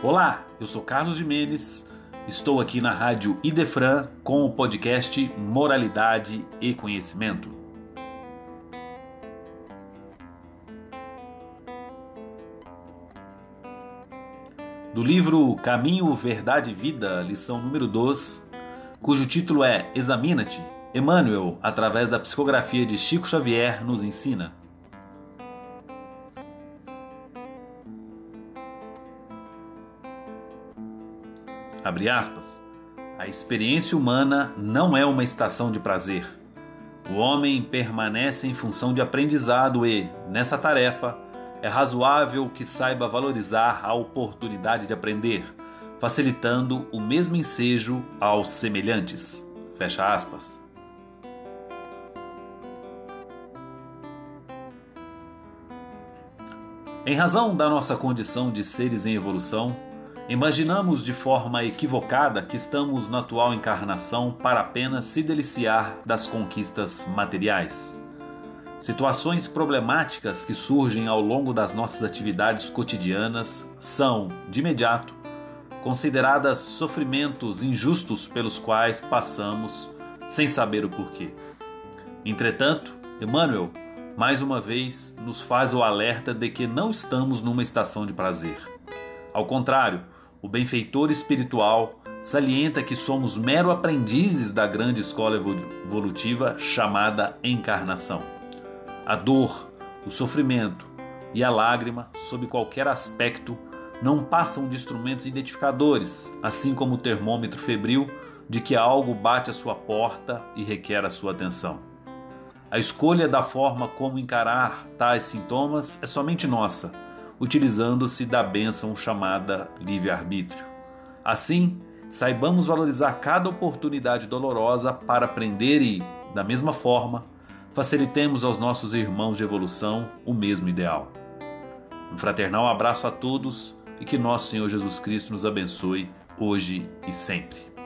Olá, eu sou Carlos Jimenez, estou aqui na rádio Idefran com o podcast Moralidade e Conhecimento. Do livro Caminho, Verdade e Vida, lição número 2, cujo título é Examina-te, Emmanuel, através da psicografia de Chico Xavier, nos ensina. Abre aspas. A experiência humana não é uma estação de prazer. O homem permanece em função de aprendizado e, nessa tarefa, é razoável que saiba valorizar a oportunidade de aprender, facilitando o mesmo ensejo aos semelhantes. Fecha aspas. Em razão da nossa condição de seres em evolução, Imaginamos de forma equivocada que estamos na atual encarnação para apenas se deliciar das conquistas materiais. Situações problemáticas que surgem ao longo das nossas atividades cotidianas são, de imediato, consideradas sofrimentos injustos pelos quais passamos sem saber o porquê. Entretanto, Emmanuel, mais uma vez, nos faz o alerta de que não estamos numa estação de prazer. Ao contrário, o benfeitor espiritual salienta que somos mero aprendizes da grande escola evolutiva chamada encarnação. A dor, o sofrimento e a lágrima, sob qualquer aspecto, não passam de instrumentos identificadores, assim como o termômetro febril de que algo bate à sua porta e requer a sua atenção. A escolha da forma como encarar tais sintomas é somente nossa utilizando-se da bênção chamada livre-arbítrio. Assim, saibamos valorizar cada oportunidade dolorosa para aprender e, da mesma forma, facilitemos aos nossos irmãos de evolução o mesmo ideal. Um fraternal abraço a todos e que nosso Senhor Jesus Cristo nos abençoe hoje e sempre.